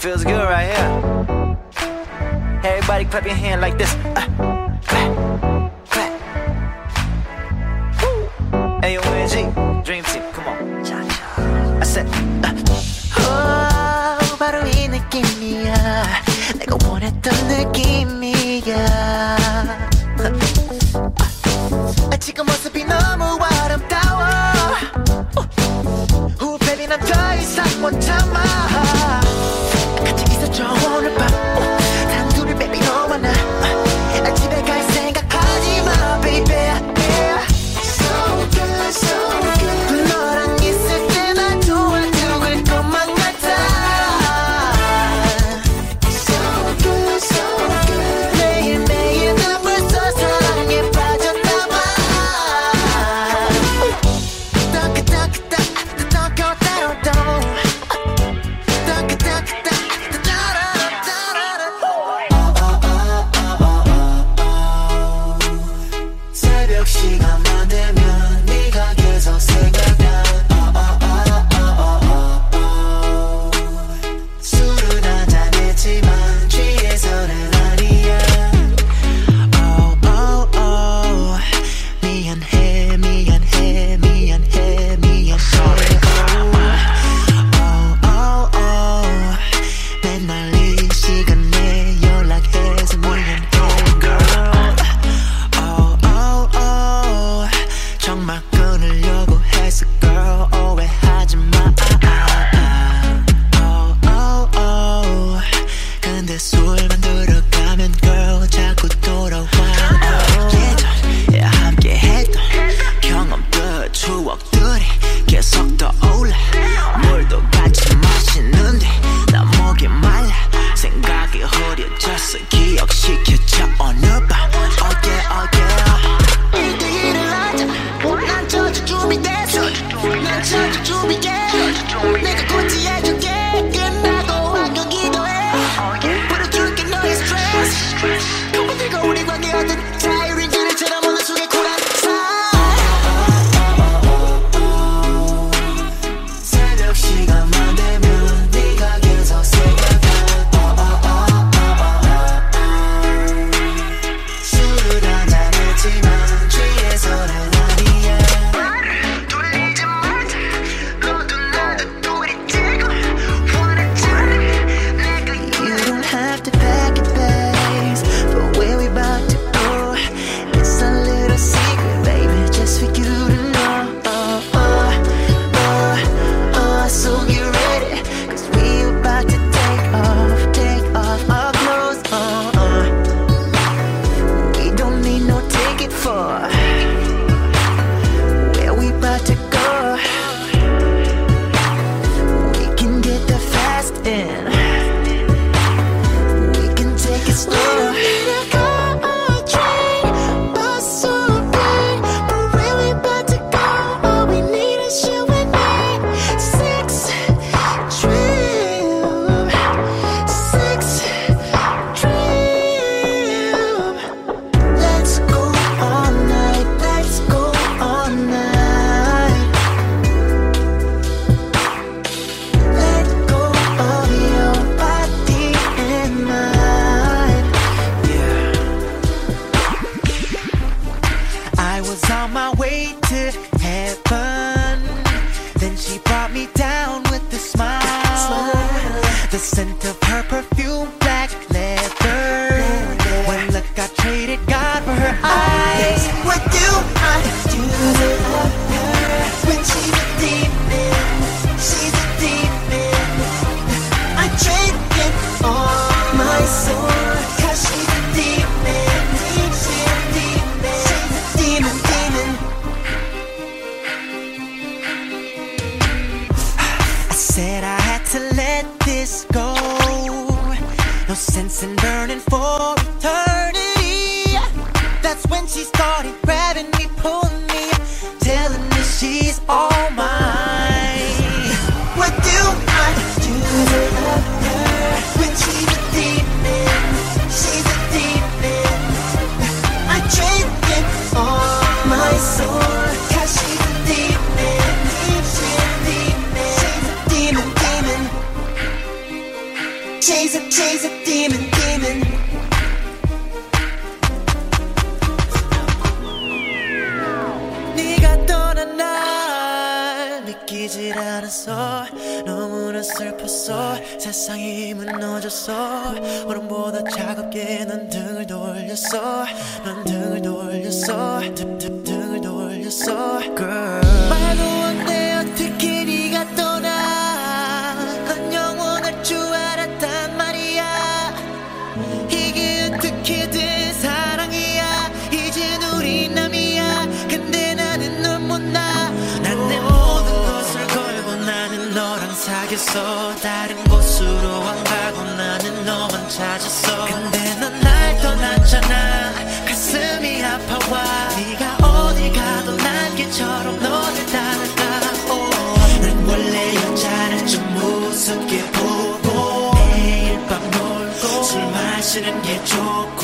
Feels good right here. Everybody clap your hand like this. Uh, clap, clap. Woo. AOMG, Dream Team, come on. I said, uh. oh, 바로 이 느낌이야. 내가 원했던 느낌이야. 아, 지금 모습이 너무 아름다워. Oh, baby, 난더 이상 못 참아. Church to begin. Nigga, I said I had to let this go. No sense in burning for eternity. That's when she started grabbing me, pulling me, telling me she's all mine. What do I do to love her when she's a demon? She's a demon. I drink it all my soul. Chase a demon, demon. 네가 떠난 날 믿기질 않았어. 너무나 슬펐어. 세상이 무너졌어. 얼음보다 차갑게 넌 등을 돌렸어. 넌 등을 돌렸어. 등, 등, 등을 돌렸어. Girl 사귀었어. 다른 곳으로 안 가고 나는 너만 찾았어. 근데 넌 날 떠났잖아. 가슴이 아파와. 네가 어딜 가도 난 개처럼 너를 따라가 oh. 난 원래 여자를 좀 무섭게 보고 매일 밤 놀고 술 마시는 게 좋고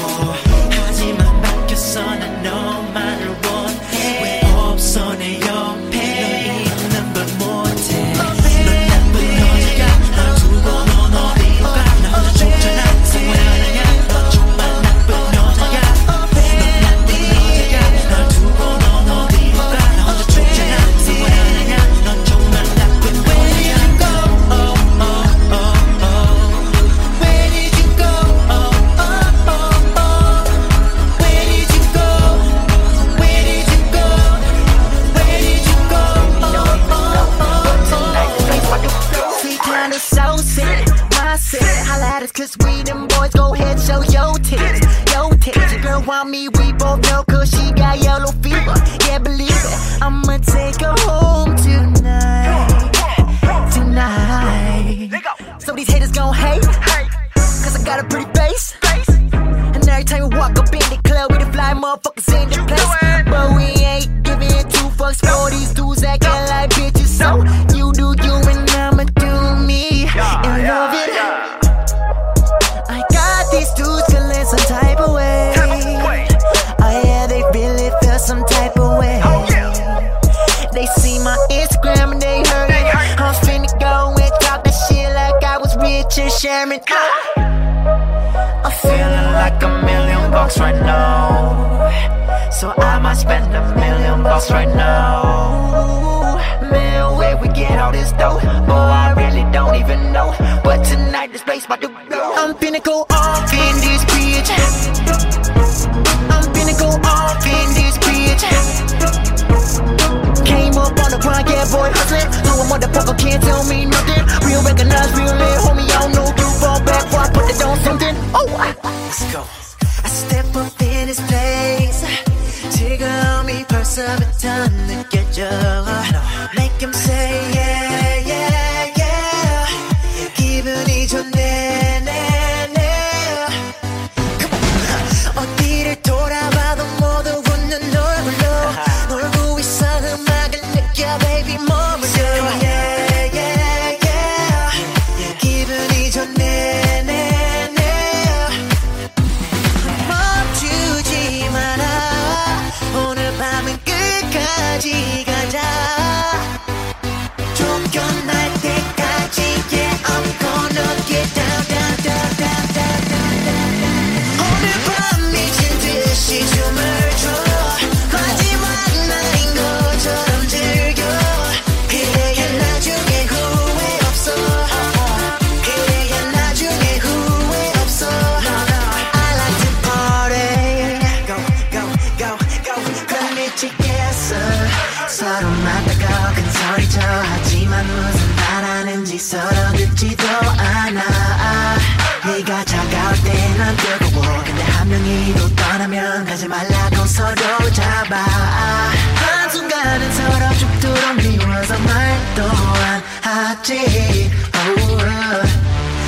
See, kinda so sick. My sick. Holla at us, cause we them boys. Go ahead, show your tits. Your tits. Your girl want me, we both know, cause she got yellow fever. Yeah, believe it. I'ma take her home tonight. Tonight. So these haters gon' hate. Cause I got a pretty face. And every time we walk up in the club, we the fly motherfuckers in the place. But we ain't giving two fucks for these dudes acting like Richard Sherman. I'm feeling like a million bucks right now. So I might spend a million bucks right now. Man, where we get all this dough? Oh, I really don't even know. But tonight this place about to blow. I'm finna go off in this bitch. I'm finna go off in this bitch. Came up on the grind, yeah, boy, hustling. No a motherfucker can't tell me nothing. on something. Oh, I, Let's go. I step up in this place. 지금이 벌써부터 느껴져. Oh,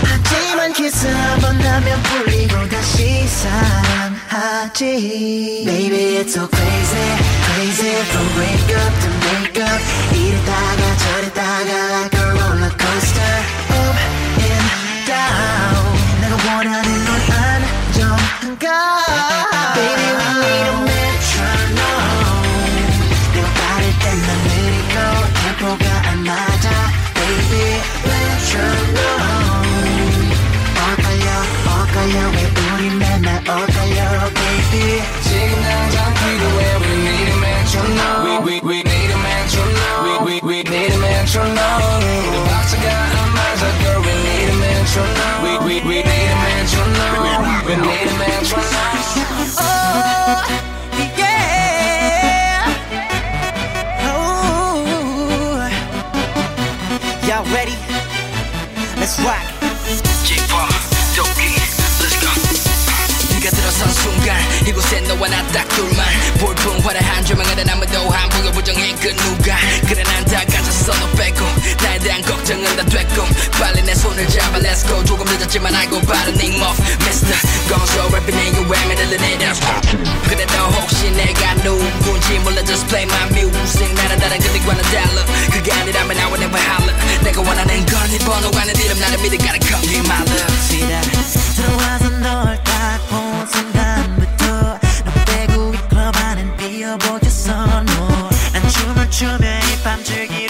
하지만 키스 한 번 하면 풀리고 다시 사랑하지 Baby it's so crazy crazy from break up to make up 이랬다가 저랬 이곳에 너와 나 딱 둘만. 볼품 화려한 아무도 안 보여 부정해 그 누가. 그래 난다 가졌어 너 빼고. 나에 대한 걱정은 다 됐고. 빨리 내 손을 잡아 let's go. 조금 늦었지만 알고 바른 name of Mr. gonzo rapping you where me the leader 그래 너 혹시 내가 누군지 몰라 just play my music. 나는 다른 그들과는 달라. 그게 아니라면 I will never holler. 내가 원하는 건네 번호가 내 이름 나를 믿어 gotta come be my love 들어와서 널딱본 이 밤 즐기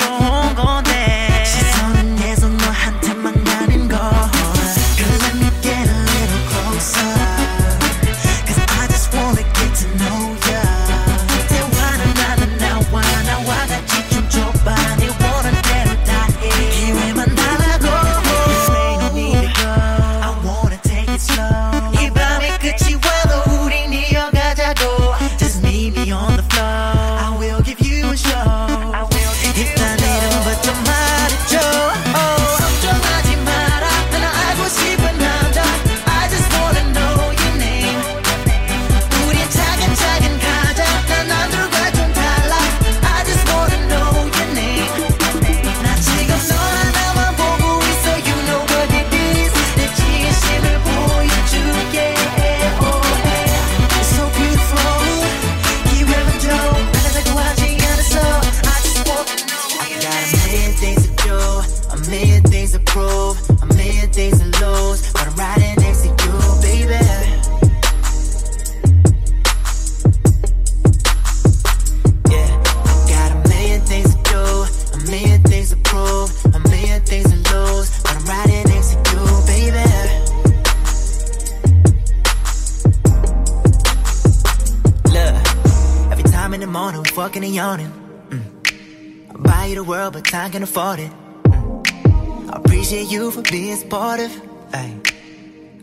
fucking and yawning. Mm. I buy you the world, but time can afford it. Mm. I appreciate you for being supportive. Ay.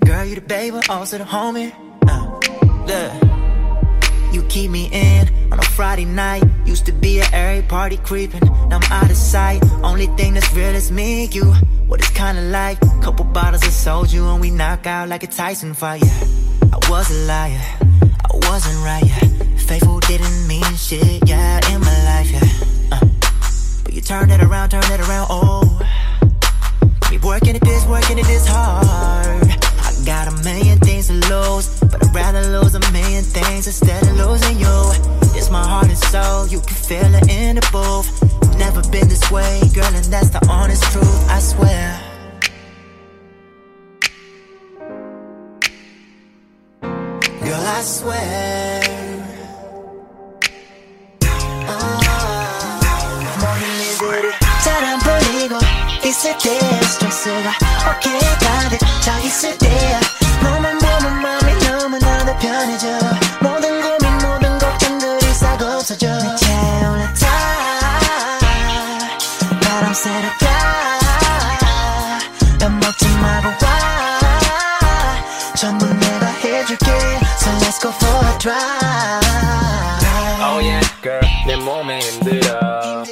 Girl, you the baby, also the homie. Uh. Look. You keep me in on a Friday night. Used to be at every party creeping. Now I'm out of sight. Only thing that's real is me you. What it's kinda like. Couple bottles of soju and we knock out like a Tyson fight. Yeah. I was a liar. I wasn't right. Yeah. Faithful didn't mean shit. Yeah, in my life. Yeah. Uh. But you turned it around, turned it around. Oh. Keep working at this, working at this hard. I got a million things to lose, but I'd rather lose a million things instead of losing you. It's my heart and soul, you can feel it in the booth. Never been this way, girl, and that's the honest truth, I swear. Girl, I swear. 있을 때 스트레스가 어깨에 가득 차 있을 때야. 너만 보면 마음이 너무나도 편해져 모든 고민 모든 걱정들이 싹 없어져 내 차에 올라타 바람 쐬러 가밥 먹지 말고 와. 전부 내가 해줄게. So let's go for a drive. Oh yeah, girl, 내 몸에 힘들어.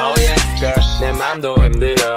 Oh 내 맘도 힘들어.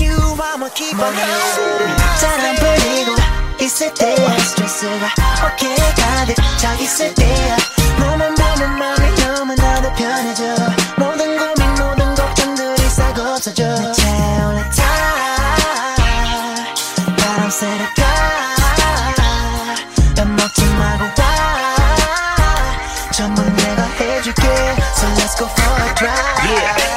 I'ma keep on going 잘안 풀리고 있을 때 스트레스가 어깨에 가득 차 있을 때야 너만 보면 마음이 너무나도 편해져. 모든 고민 모든 걱정들이 싹 없어져. 내 차에 올라 타 바람 쐬러 가밥 먹지 말고 와. 전부 내가 해줄게. So let's go for a drive. A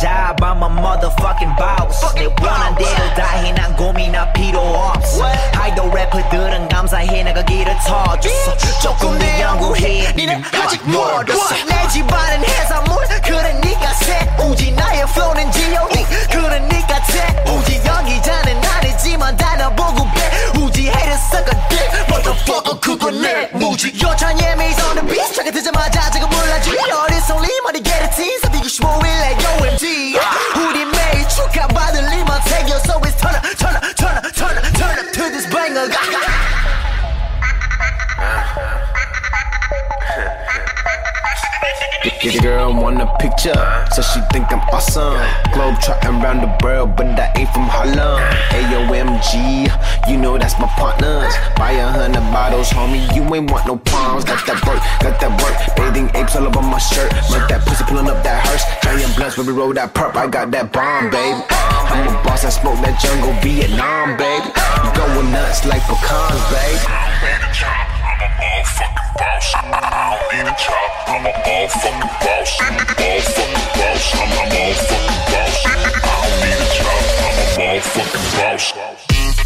job, I'm a motherfucking boss. 내 원한 대로 다해, 난 고민할 필요 없어. 아이돌 래퍼들은 감사해, 내가 길을 터줬어. 조금 더 연구해, 니는 아직 멀었어. 내 집안은 해산물, 그래 니가 새우지. 나의 flow는 G.O.D. 그래 니가 새우지. 연기자는 아니지만 다나 보고 배우지. 해를 섞어, dick, motherfucker, 그건 내 무지. 여찬 예미 장어가 on a picture. So she think I'm awesome. Globe trotting around the world, but I ain't from Harlem. AOMG, you know that's my partners. Buy a hundred bottles, homie, you ain't want no palms. Got that work, got that work. Bathing apes all over my shirt. Make that pussy pulling up that hearse. Giant blunts, when we roll that perp. I got that bomb, babe. I'm a boss, I smoke that jungle Vietnam, babe. You going nuts like pecans, babe. I'm a motherfucking boss. I'm a motherfucking boss. I'm a motherfucking boss. I don't need a job. I'm a motherfucking boss.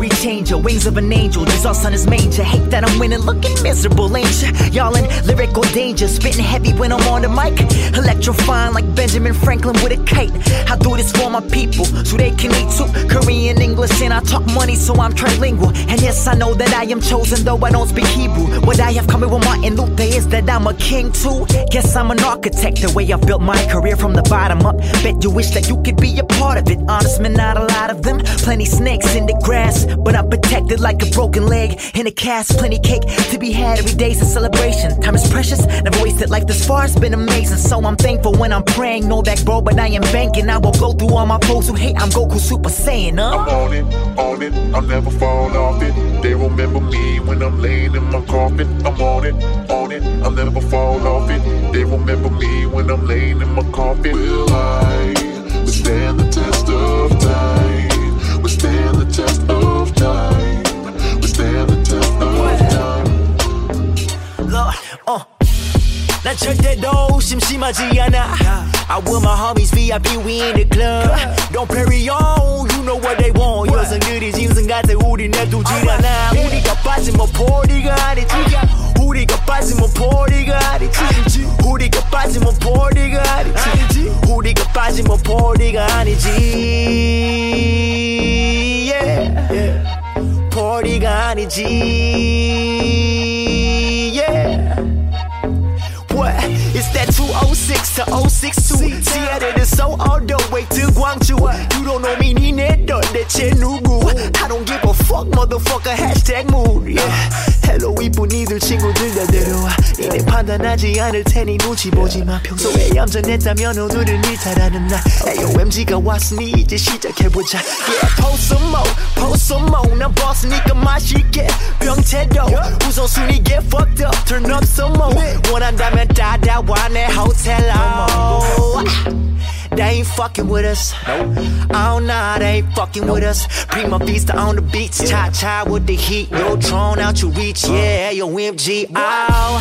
we changer, wings of an angel. Jesus on his manger. Hate that I'm winning, looking miserable, ain't ya? Y'all in lyrical danger, spitting heavy when I'm on the mic. Electrifying like Benjamin Franklin with a kite. I do this for my people, so they can eat too. Korean, English, and I talk money, so I'm trilingual. And yes, I know that I am chosen, though I don't speak Hebrew. What I have coming with Martin Luther is that I'm a king too. Guess I'm an architect, the way I built my career from the bottom up. Bet you wish that you could be a part of it. Honest man, not a lot of them. Plenty snakes in the grass, but I'm protected like a broken leg in a cast. Plenty cake to be had every day's a celebration. Time is precious, never wasted life this far. It's been amazing, so I'm thankful when I'm praying. No back, bro, but I am banking. I will go through all my foes who hate. I'm Goku Super Saiyan, huh? I'm on it, on it, I'll never fall off it. They remember me when I'm laying in my coffin. I'm on it, on it, I'll never fall off it. They remember me when I'm laying in my coffin. Will I withstand the test of time? Withstand the test of time. Withstand the test of time. Lord, uh. 난 절대로 심심하지 않아 I with my homies VIP we in the club Don't carry on you know what they want 여성들이 짐승 같아 우리 내두질 않아 우리가 빠지면 포리가 아니지 우리가 빠지면 포리가 아니지 우리가 빠지면 포리가 아니지 우리가 빠지면 포리가 아니지 yeah. 포 ポリガニ206 to 062 Seattle to Seoul all the way to Gwangju You don't know me 니네 너 대체 누구 I don't give a fuck motherfucker hashtag mood yeah. 헬로 이쁜 이들 친구들 다 데려와 니네 판단하지 않을 테니 눈치 보지마 평소에 얌전했다면 오늘은 일탈하는 날 AOMG가 왔으니 이제 시작해보자 Yeah post some more post some more 난 boss니까 맛있게 병태도 우선순위 get fucked up turn up some more 원한다면 따라와 내 호텔 로 They ain't fucking with us. Oh nah, they ain't fucking with us. Prima vista on the beach, cha cha with the heat. Yo, drawn out your reach, yeah, yo, MG. Oh,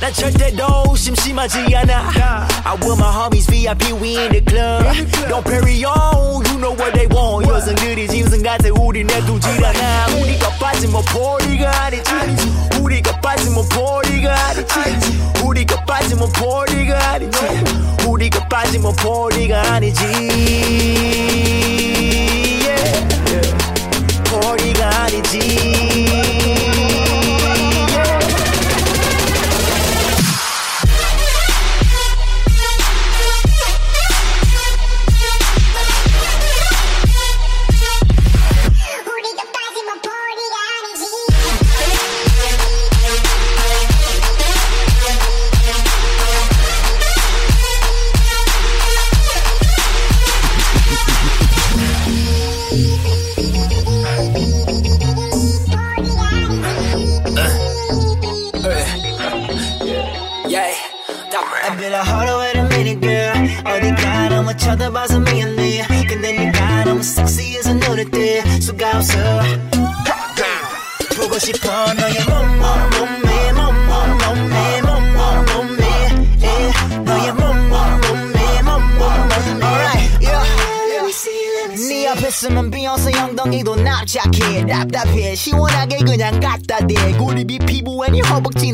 난 절대로 심심하지 않아. I with my homies VIP, we in the club. Don't carry on, you know what they want. 여성들이 짐승 같아, 우리 내두질 않아. 우리가 빠지면 포리가 아니지. 우리가 빠지면 포리가 아니지. 우리가 빠지면 포리가 아니지. 우리가 빠지면 포리가 아니지. Yeah. 포리가 아니지. I be like, hold on, wait a minute, girl. 어디가 너무 쳐다봐서 미안해. 근데 네가 너무 섹시해서 눈에 띄 수가 없어. 보고 싶어 너의 몸몸 몸매 몸몸 몸매 몸몸 몸매 yeah. 너의 몸몸 몸매 몸몸 몸매 Alright, yeah. 네 앞에 있으면 비욘세 엉덩이도 납작해 답답해 시원하게 그냥 갖다 대 고립이 피부에 네 허벅지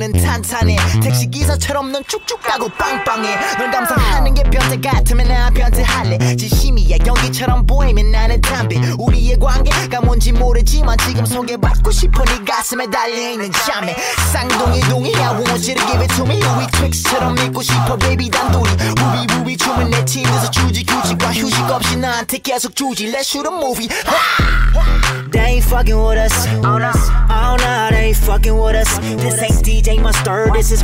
는 탄탄해 택시기사처럼 넌 쭉쭉 가고 빵빵해. 널 감상하는 게 변태 같으면 나 변태할래. 진심이야 연기처럼 보이면 나는 담배. 우리의 관계가 뭔지 모르지만 지금 소개받고 싶어 네 가슴에 달려있는 잠에. 쌍둥이 동이야 want you give it to me 우리 트릭스처럼 믿고 싶어 baby 단둘이. 우비 우비 춤은 내 팀에서 주지 규칙과 휴식 없이 나한테 계속 주지 Let's shoot a movie. They ain't fucking with us. Oh no, they ain't fucking with us. This ain't DJ Mustard, this is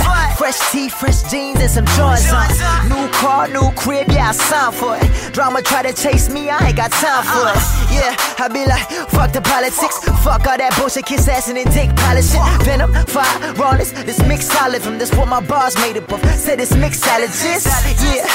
Fresh tee, fresh jeans, and some joints on. New car, new crib, yeah, I signed for it. Drama try to chase me, I ain't got time for it. Yeah, I be like, fuck the politics, fuck all that bullshit, kiss ass and then dick polishing. Venom, fire, rawness, this mix solid from this what my bars made up of. Said this mix salad, just yeah.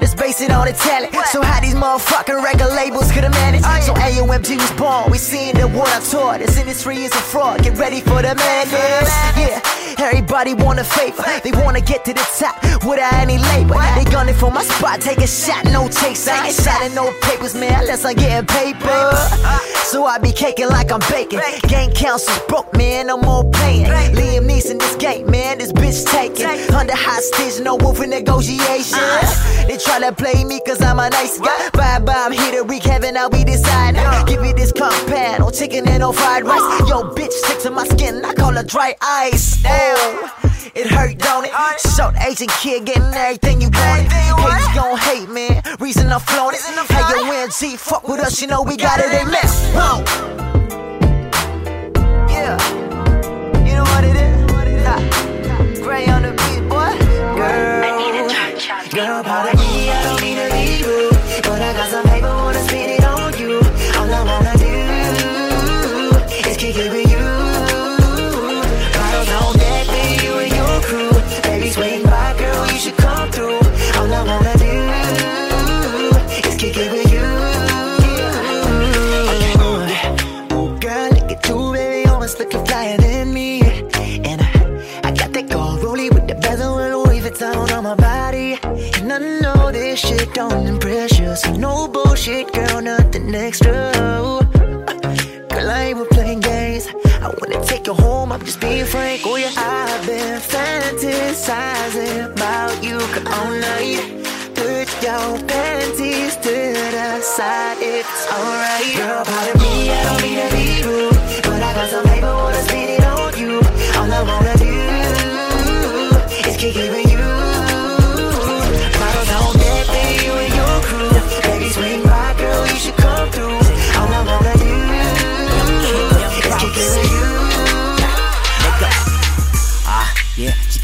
Let's base it on the talent. So how these motherfucking record labels could have managed. So AOMG was born. We seen the one I taught. This industry is a fraud. Get ready for the madness. Yeah, everybody want a favor. They wanna get to the top without any labor. They gunning for my spot. Take a shot, no takes. I ain't signing no papers, man, unless I'm getting paper. So I be caking like I'm baking. Gang council broke, man. No more playing. Liam Neeson, this game, man. This bitch taking. Under hostage, no wolf in negotiation. They try to play me cause I'm a nice guy. Bye bye, I'm here to wreak heaven, I'll be deciding. Give me this compound, no chicken and no fried rice. Yo, bitch, stick to my skin, I call her dry ice. It hurt, don't it? Short Asian kid getting everything you wanted. Haters gon' hate, man. Reason I'm it. Hey, yo, NG, fuck with us, you know we got it, they mess. Whoa. Yeah. You know what it is? Ha. Gray on the beat, boy. Girl. I need a touch. Girl, pardon this shit don't impress you, so no bullshit, girl, nothing extra. Girl, I ain't with playing games. I wanna take you home, I'm just being frank. Oh yeah, I've been fantasizing about you all night. Put your panties to the side, it's alright. Girl, pardon me, I don't mean to be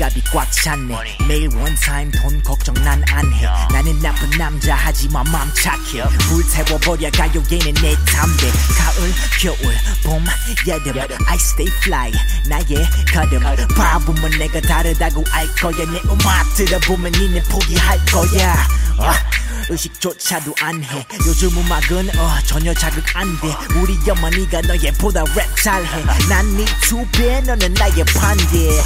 지갑이 꽉 찼네. 매일 원타임 돈 걱정 난 안 해. 나는 나쁜 남자 하지만 맘 착해. 불태워버려 가요계는 내 담배. 가을, 겨울, 봄, 여름. I stay fly. 나의 걸음. 바보면 내가 다르다고 알 거야. 내 음악 들어보면 니네 포기할 거야. 어? 의식조차도 안해. 요즘 음악은 어 전혀 자극 안돼. 우리 어머니가 너의 보다 랩 잘해. 난네 두배 너는 나의 반대.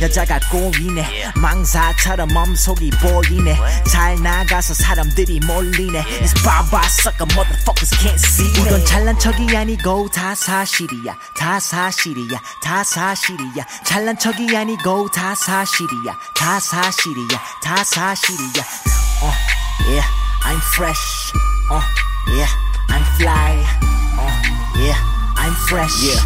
여자가 꼬이네. 망사처럼 몸속이 보이네. 잘 나가서 사람들이 몰리네. It's bye sucker motherfuckers can't see 이건 잘난 척이 아니고 다 사실이야. 다 사실이야. 다 사실이야. 잘난 척이 아니고 다 사실이야. 다 사실이야. 다 사실이야. 어 yeah I'm fresh 어 yeah I'm fly 어 yeah I'm fresh Yeah.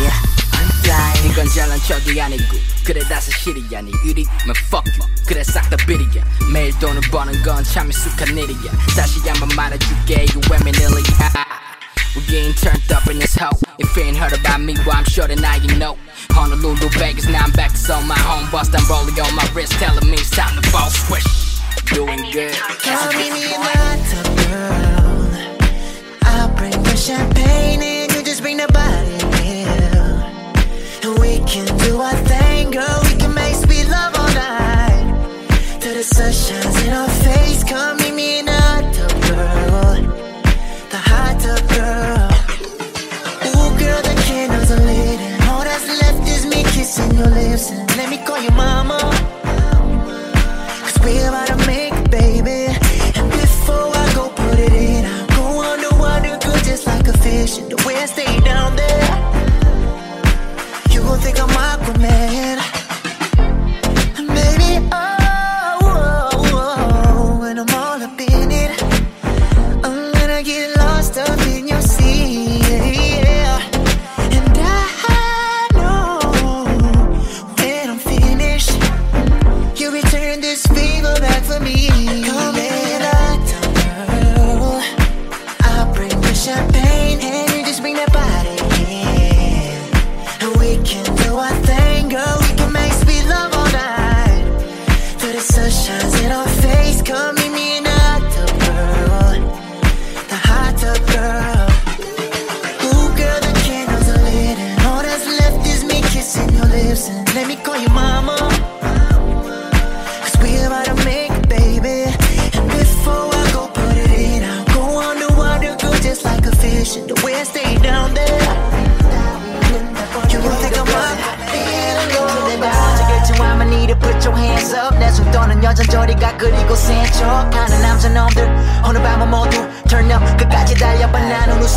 yeah I'm fly 이건 잘난 척이 아니고 그래 다 사실이야 네 의리면 fuck you 그래 싹 다 비리야 매일 돈을 버는 건 참 익숙한 일이야 다시 한번 말해줄게 이거 외면일이야 We're getting turned up in this hoe If you ain't heard about me, well I'm sure that now you know Honolulu, Vegas, now I'm back to on my home Bust, I'm rolling on my wrist Telling me it's time to fall swish Doing good meet me the girl. I'll bring the champagne and you just bring the body in. And we can do our thing, girl. We can make sweet love all night. Till the sun shines in our face. Meet me in the girl. The hot tub girl. Ooh, girl, the candles are lit. And all that's left is me kissing your lips.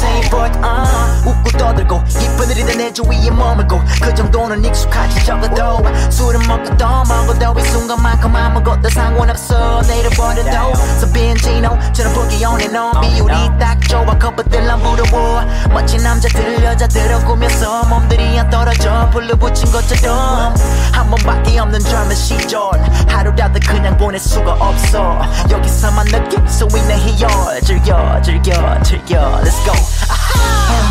same boy. 일이다 내 주위에 머물고 그 정도는 익숙하지 적어도 술은 먹고 또 먹어도 이 순간만큼 아무것도 상관없어. 내일을 버려도 So 빈지노처럼 보기 on and on 비율이 딱 좋아. 커플들 난 부러워. 멋진 남자들 여자들을 꾸며서 몸들이 안 떨어져. 불러 붙인 것처럼 한 번밖에 없는 젊은 시절. 하루라도 그냥 보낼 수가 없어. 여기서만 느낄 수 있는 희열. 즐겨 즐겨 즐겨. Let's go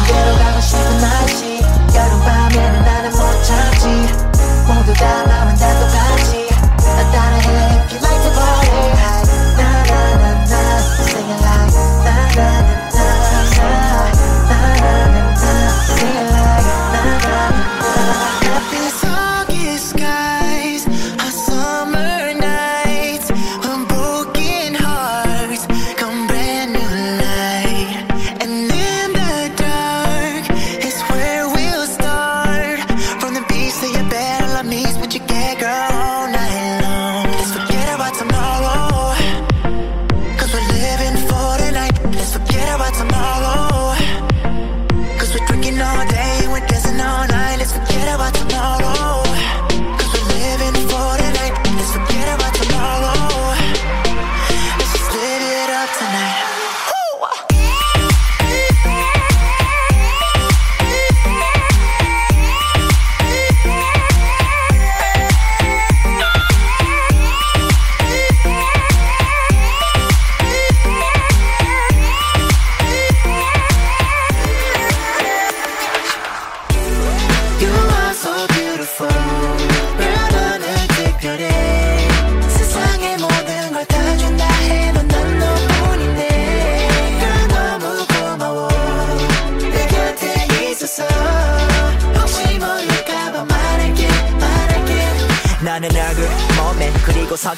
언제로 가고 싶은 날씨. 여름밤에는 나는 못 참지. 모두 다 마음은 다 똑같이 나 따라해 if you like to party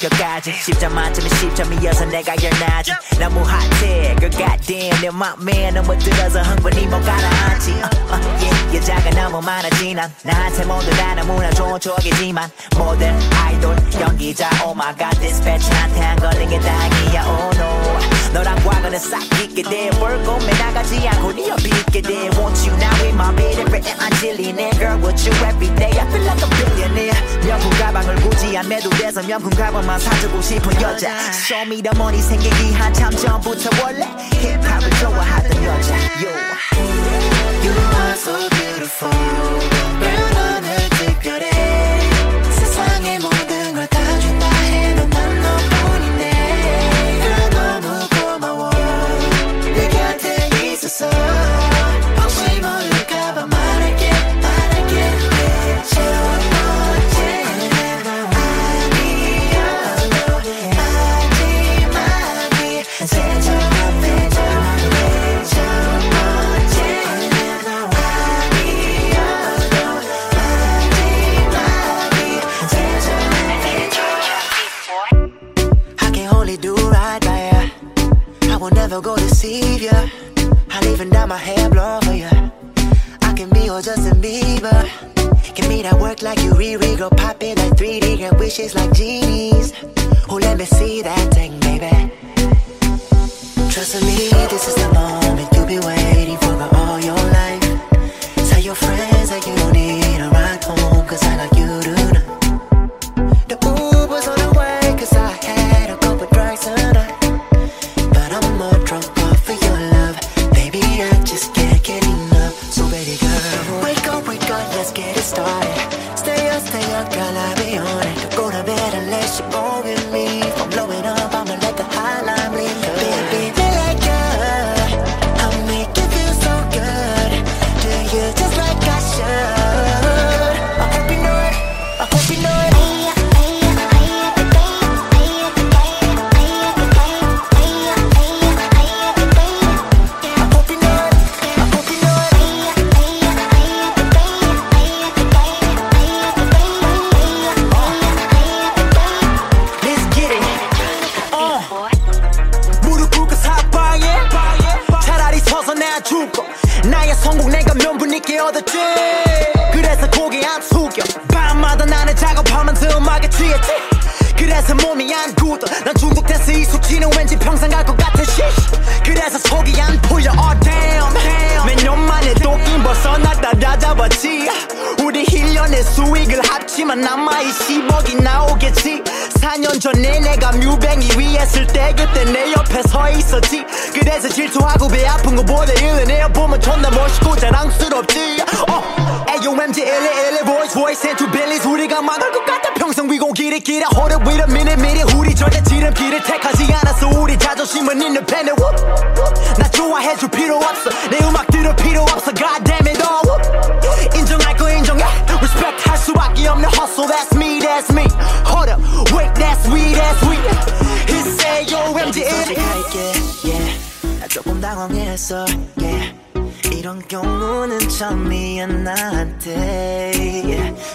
성격까지. 10점 만점에 10점이어서 내가 열나지. 너무 핫해 그 goddamn 내 맘에 너무 들어서 흥분이 못 가라앉지. uh, uh, yeah, 여자가 너무 많아지 난 나한테 모두 다 너무나 좋은 추억이지만 모델 아이돌 연기자 oh my god 디스패치한테 안 걸린 게 다행이야 oh 너랑 과거는 싹 잊게 돼 월급에 나가지 않고 네 옆에 있게 돼 Want you now in my bed every day 안 질리네 Girl with you every day I feel like a billionaire 명품 가방을 굳이 안 매도 돼서 명품 가방만 사주고 싶은 여자 Show me the money 생기기 한참 전부터 원래 힙합을 좋아하던 여자 Yo. You are so beautiful like genies. Two billies 우리가 망할 것 같아 평생 위고 길이 길어 hold it wait a minute minute 우리 절대 지름길을 택하지 않았어 우리 자존심은 independent whoop, whoop. 나 좋아해줄 필요 없어 내 음악 들을 필요 없어 God damn it all whoop. 인정할 거 인정해 respect 할 수밖에 없는 hustle that's me that's me hold up wait that's we that's we It's AOMG 솔직할게 yeah 나 조금 당황했어 이런 경우는 처음이야 나한테.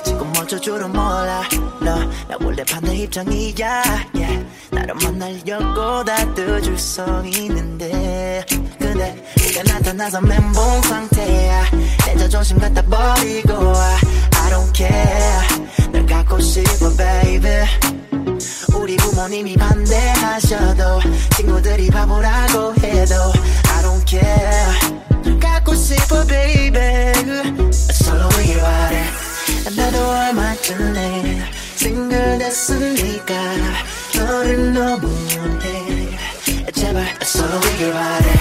지금 어쩔 줄은 몰라. no, 나 원래 반대 입장이야. Yeah. 나를 만나려고 다뜯줄 서 있는데. 근데 네가 나타나서 멘붕 상태야. 내 자존심 갖다 버리고 와. I don't care. 널 갖고 싶어 baby. 우리 부모님이 반대하셔도 친구들이 바보라고 해도 I don't care 갖고 싶어 baby 솔로 위를 바래 나도 얼마 전에 싱글 됐으니까 너를 너무 원해 제발 솔로 위를 바래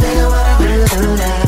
내가 원하는 누나